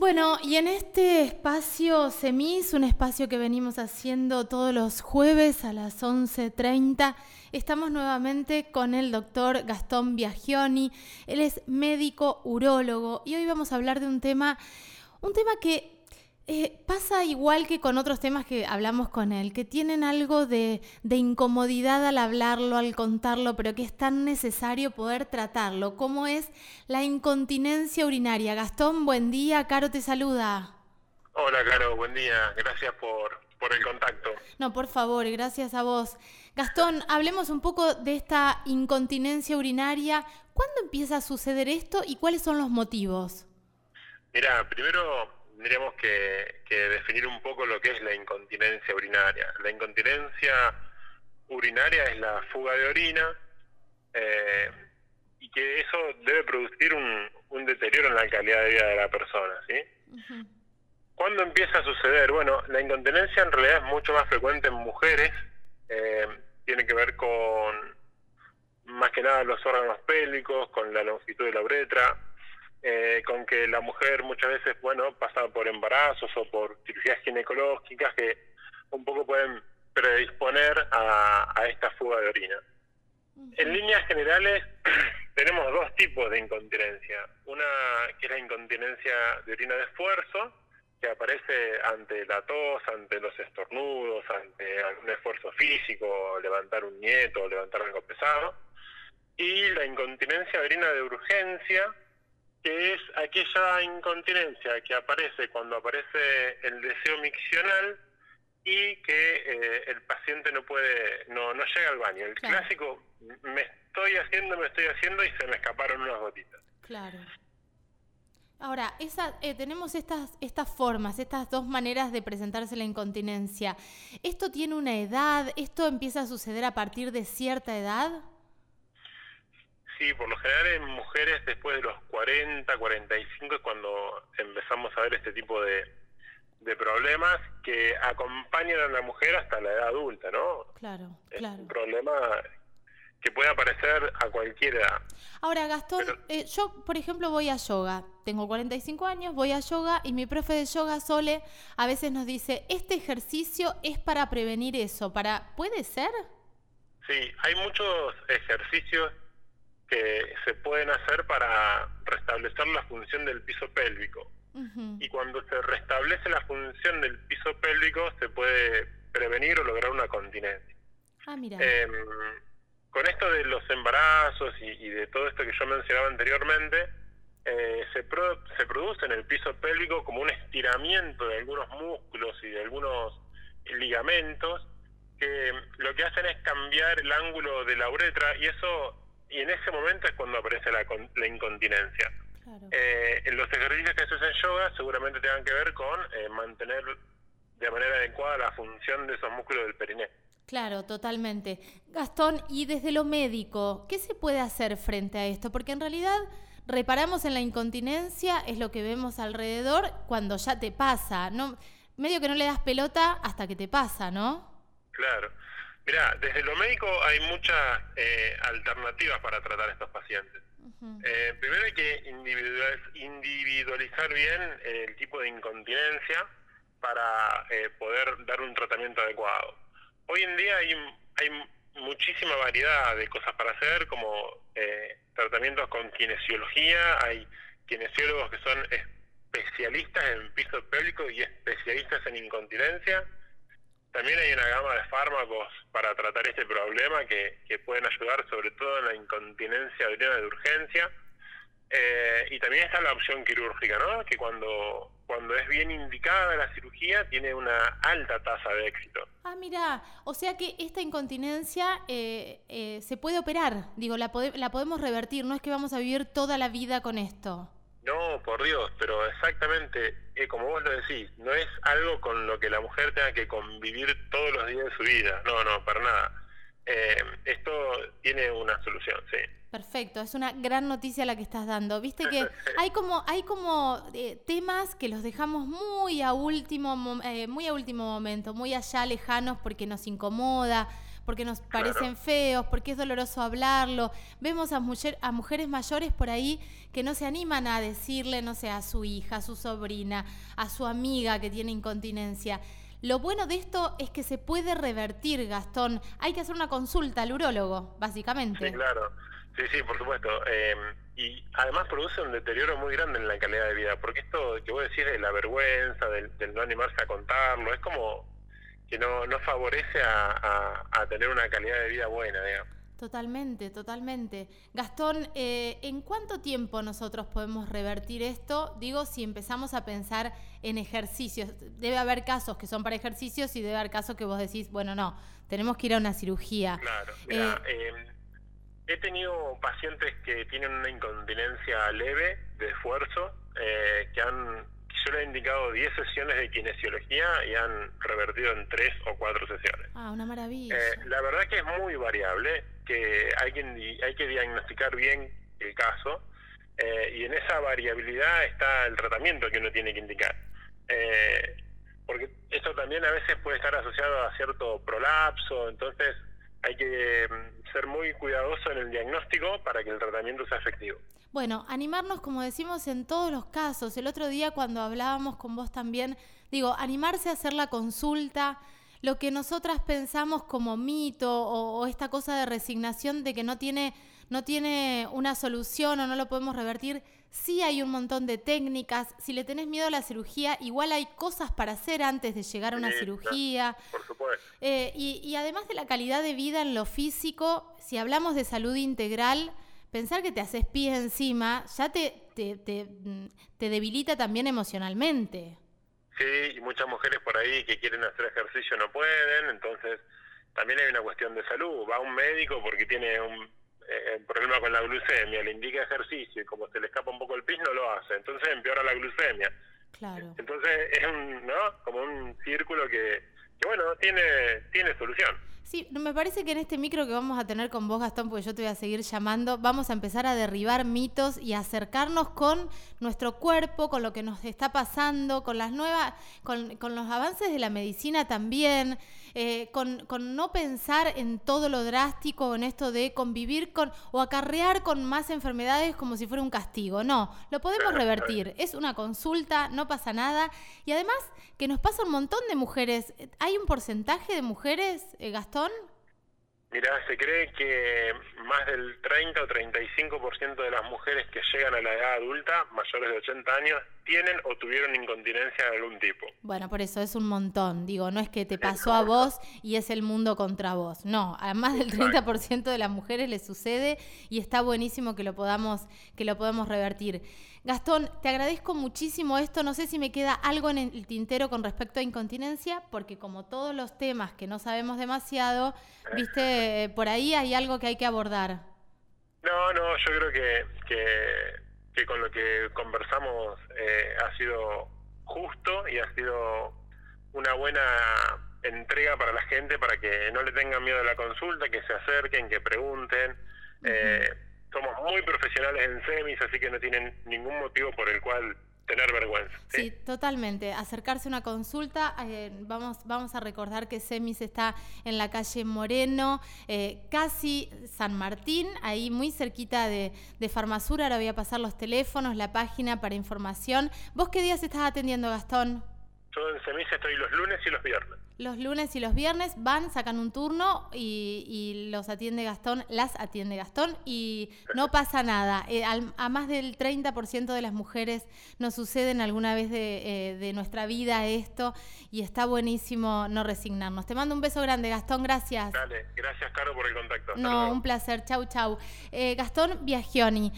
Bueno, y en este espacio SEMIS, un espacio que venimos haciendo todos los jueves a las 11.30, estamos nuevamente con el doctor Gastón Biagioni. Él es médico urólogo y hoy vamos a hablar de un tema, un tema que eh, pasa igual que con otros temas que hablamos con él, que tienen algo de, incomodidad al hablarlo, al contarlo, pero que es tan necesario poder tratarlo, como es la incontinencia urinaria. Gastón, buen día, Caro te saluda. Hola, Caro, buen día, gracias por, por el contacto. No, por favor, gracias a vos. Gastón, hablemos un poco de esta incontinencia urinaria. ¿Cuándo empieza a suceder esto y cuáles son los motivos? Mira, primero tendríamos que, definir un poco lo que es la incontinencia urinaria. La incontinencia urinaria es la fuga de orina eh, y que eso debe producir un, deterioro en la calidad de vida de la persona. ¿sí? ¿Cuándo empieza a suceder? Bueno, la incontinencia en realidad es mucho más frecuente en mujeres, eh, tiene que ver con más que nada los órganos pélvicos, con la longitud de la uretra, eh, con que la mujer muchas veces, bueno, pasa por embarazos o por cirugías ginecológicas que un poco pueden predisponer a, esta fuga de orina. En líneas generales tenemos dos tipos de incontinencia. Una que es la incontinencia de orina de esfuerzo, que aparece ante la tos, ante los estornudos, ante algún esfuerzo físico, levantar un nieto, levantar algo pesado. Y la incontinencia de orina de urgencia, que es aquella incontinencia que aparece cuando aparece el deseo miccional y que eh, el paciente no puede, no, no llega al baño. El clásico, me estoy haciendo, me estoy haciendo y se me escaparon unas gotitas. Claro. Ahora, esa, eh, tenemos estas, estas formas, estas dos maneras de presentarse la incontinencia. ¿Esto tiene una edad? ¿Esto empieza a suceder a partir de cierta edad? Sí, por lo general en mujeres después de los 40, 45 es cuando empezamos a ver este tipo de, problemas que acompañan a la mujer hasta la edad adulta, ¿no? Claro, es claro. Un problema que puede aparecer a cualquier edad. Ahora, Gastón, eh, yo, por ejemplo, voy a yoga. Tengo 45 años, voy a yoga y mi profe de yoga, Sole, a veces nos dice, este ejercicio es para prevenir eso. para ¿Puede ser? Sí, hay muchos ejercicios que se pueden hacer para restablecer la función del piso pélvico. Y cuando se restablece la función del piso pélvico se puede prevenir o lograr una continencia. Ah, mira. Em, con esto de los embarazos y, de todo esto que yo mencionaba anteriormente, eh, se, se produce en el piso pélvico como un estiramiento de algunos músculos y de algunos ligamentos que lo que hacen es cambiar el ángulo de la uretra y eso y en ese momento es cuando aparece la, la incontinencia. Eh, los ejercicios que se hacen en yoga seguramente tengan que ver con eh, mantener de manera adecuada la función de esos músculos del periné. Claro, totalmente. Gastón, y desde lo médico, ¿qué se puede hacer frente a esto? Porque en realidad reparamos en la incontinencia, es lo que vemos alrededor cuando ya te pasa, ¿no? Medio que no le das pelota hasta que te pasa, ¿no? Claro. Mira, desde lo médico hay muchas eh, alternativas para tratar a estos pacientes. Eh, primero hay que individualizar bien el tipo de incontinencia para eh, poder dar un tratamiento adecuado. Hoy en día hay, hay muchísima variedad de cosas para hacer, como tratamientos con kinesiología, hay kinesiólogos que son especialistas en piso pélvico y especialistas en incontinencia también hay una gama de fármacos para tratar este problema que, pueden ayudar sobre todo en la incontinencia urinaria de urgencia. Eh, y también está la opción quirúrgica, ¿no? que cuando, cuando es bien indicada la cirugía tiene una alta tasa de éxito. Ah, mira, o sea que esta incontinencia eh, eh, se puede operar, digo, la, la podemos revertir, no es que vamos a vivir toda la vida con esto. No, por Dios, pero exactamente, eh, como vos lo decís, no es algo con lo que la mujer tenga que convivir todos los días de su vida, no, no, para nada. Eh, esto tiene una solución, sí. Perfecto, es una gran noticia la que estás dando. Viste que hay como hay como eh, temas que los dejamos muy a último muy a último momento, muy allá lejanos porque nos incomoda, porque nos parecen feos, porque es doloroso hablarlo. Vemos a, a mujeres mayores por ahí que no se animan a decirle, no sé, a su hija, a su sobrina, a su amiga que tiene incontinencia. Lo bueno de esto es que se puede revertir, Gastón. Hay que hacer una consulta al urólogo, básicamente. Sí, claro. Sí, sí, por supuesto. Eh, y además produce un deterioro muy grande en la calidad de vida, porque esto que vos decís de la vergüenza, del, no animarse a contarlo, es como que no, no favorece a, a, tener una calidad de vida buena, digamos. Totalmente, totalmente. Gastón, eh, ¿en cuánto tiempo nosotros podemos revertir esto? Digo, si empezamos a pensar en ejercicios. Debe haber casos que son para ejercicios y debe haber casos que vos decís, bueno, no, tenemos que ir a una cirugía. Claro, mira, eh, em, he tenido pacientes que tienen una incontinencia leve de esfuerzo, eh, que han yo le he indicado 10 sesiones de kinesiología y han revertido en 3 o 4 sesiones. Ah, una maravilla. Eh, la verdad que es muy variable, que hay que, hay que diagnosticar bien el caso eh, y en esa variabilidad está el tratamiento que uno tiene que indicar. Eh, porque esto también a veces puede estar asociado a cierto prolapso, entonces hay que mm, ser muy cuidadoso en el diagnóstico para que el tratamiento sea efectivo. Bueno, animarnos, como decimos en todos los casos. El otro día cuando hablábamos con vos también, digo, animarse a hacer la consulta, lo que nosotras pensamos como mito o, esta cosa de resignación de que no tiene, no tiene una solución o no lo podemos revertir, sí hay un montón de técnicas. Si le tenés miedo a la cirugía, igual hay cosas para hacer antes de llegar a una cirugía. por supuesto. Eh, y, y además de la calidad de vida en lo físico, si hablamos de salud integral, pensar que te haces pie encima ya te, te, te, debilita también emocionalmente. Sí, y muchas mujeres por ahí que quieren hacer ejercicio no pueden, entonces también hay una cuestión de salud. Va un médico porque tiene un eh, problema con la glucemia, le indica ejercicio y como se le escapa un poco el pis no lo hace, entonces empeora la glucemia. Claro. Entonces es un, ¿no? Como un círculo que, que bueno, tiene, tiene solución. Sí, me parece que en este micro que vamos a tener con vos, Gastón, porque yo te voy a seguir llamando, vamos a empezar a derribar mitos y acercarnos con nuestro cuerpo, con lo que nos está pasando, con las nuevas, con, los avances de la medicina también, eh, con, con, no pensar en todo lo drástico, en esto de convivir con o acarrear con más enfermedades como si fuera un castigo. No, lo podemos revertir. Es una consulta, no pasa nada. Y además que nos pasa un montón de mujeres. ¿Hay un porcentaje de mujeres, eh, Gastón? son Mira, se cree que más del 30 o 35% de las mujeres que llegan a la edad adulta, mayores de 80 años, tienen o tuvieron incontinencia de algún tipo. Bueno, por eso es un montón. Digo, no es que te pasó a vos y es el mundo contra vos. No, a más del 30% de las mujeres le sucede y está buenísimo que lo podamos que lo podamos revertir. Gastón, te agradezco muchísimo esto. No sé si me queda algo en el tintero con respecto a incontinencia, porque como todos los temas que no sabemos demasiado, viste, por ahí hay algo que hay que abordar. No, no, yo creo que, que, con lo que conversamos eh, ha sido justo y ha sido una buena entrega para la gente para que no le tengan miedo a la consulta, que se acerquen, que pregunten somos muy profesionales en semis, así que no tienen ningún motivo por el cual tener vergüenza. Sí, totalmente. Acercarse a una consulta, eh, vamos, vamos a recordar que Semis está en la calle Moreno, eh, casi San Martín, ahí muy cerquita de, de Farmasura. Ahora voy a pasar los teléfonos, la página para información. ¿Vos qué días estás atendiendo, Gastón? Yo en Semis estoy los lunes y los viernes los lunes y los viernes van, sacan un turno y, los atiende Gastón, las atiende Gastón y no pasa nada. Eh, a más del 30% de las mujeres nos suceden alguna vez de, eh, de, nuestra vida esto y está buenísimo no resignarnos. Te mando un beso grande, Gastón, gracias. Dale, gracias, Caro, por el contacto. no, un placer, chau, chau. Eh, Gastón Biagioni,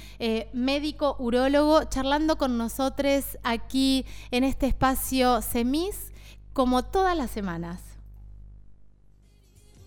médico urólogo, charlando con nosotros aquí en este espacio SEMIS como todas las semanas.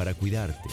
para cuidarte.